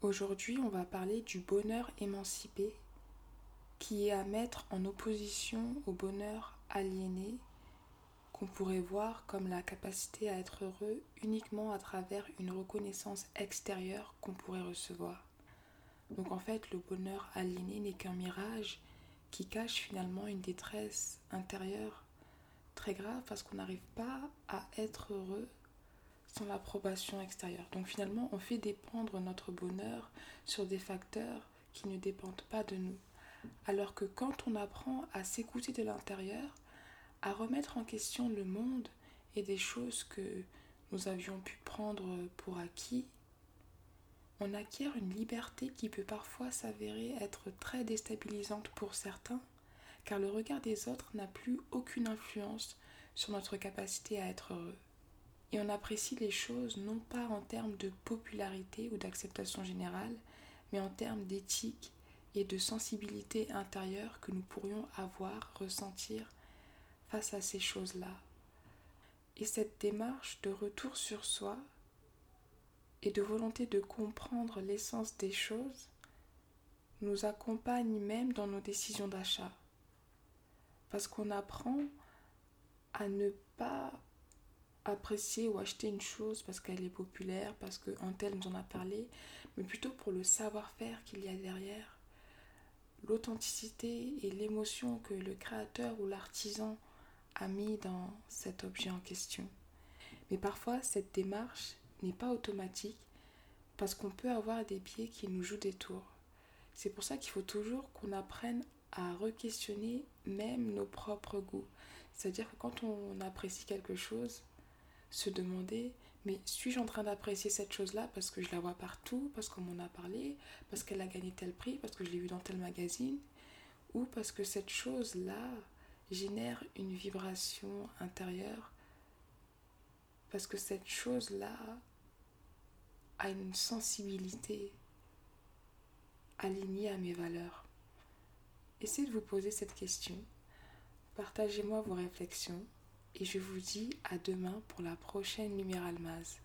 Aujourd'hui, on va parler du bonheur émancipé qui est à mettre en opposition au bonheur aliéné qu'on pourrait voir comme la capacité à être heureux uniquement à travers une reconnaissance extérieure qu'on pourrait recevoir. Donc en fait, le bonheur aliéné n'est qu'un mirage qui cache finalement une détresse intérieure très grave parce qu'on n'arrive pas à être heureux sans l'approbation extérieure. Donc finalement, on fait dépendre notre bonheur sur des facteurs qui ne dépendent pas de nous. Alors que quand on apprend à s'écouter de l'intérieur, à remettre en question le monde et des choses que nous avions pu prendre pour acquis, on acquiert une liberté qui peut parfois s'avérer être très déstabilisante pour certains, car le regard des autres n'a plus aucune influence sur notre capacité à être heureux. Et on apprécie les choses non pas en termes de popularité ou d'acceptation générale, mais en termes d'éthique et de sensibilité intérieure que nous pourrions avoir, ressentir face à ces choses-là. Et cette démarche de retour sur soi et de volonté de comprendre l'essence des choses nous accompagne même dans nos décisions d'achat. Parce qu'on apprend à ne pas apprécier ou acheter une chose parce qu'elle est populaire, parce qu'un tel nous en a parlé, mais plutôt pour le savoir-faire qu'il y a derrière, l'authenticité et l'émotion que le créateur ou l'artisan a mis dans cet objet en question. Mais parfois, cette démarche n'est pas automatique parce qu'on peut avoir des biais qui nous jouent des tours. C'est pour ça qu'il faut toujours qu'on apprenne à re-questionner même nos propres goûts. C'est-à-dire que quand on apprécie quelque chose, se demander mais suis-je en train d'apprécier cette chose-là parce que je la vois partout, parce qu'on m'en a parlé, parce qu'elle a gagné tel prix, parce que je l'ai vue dans tel magazine, ou parce que cette chose-là génère une vibration intérieure, parce que cette chose-là a une sensibilité alignée à mes valeurs. Essayez de vous poser cette question. Partagez-moi vos réflexions et je vous dis à demain pour la prochaine Lumière Almaz.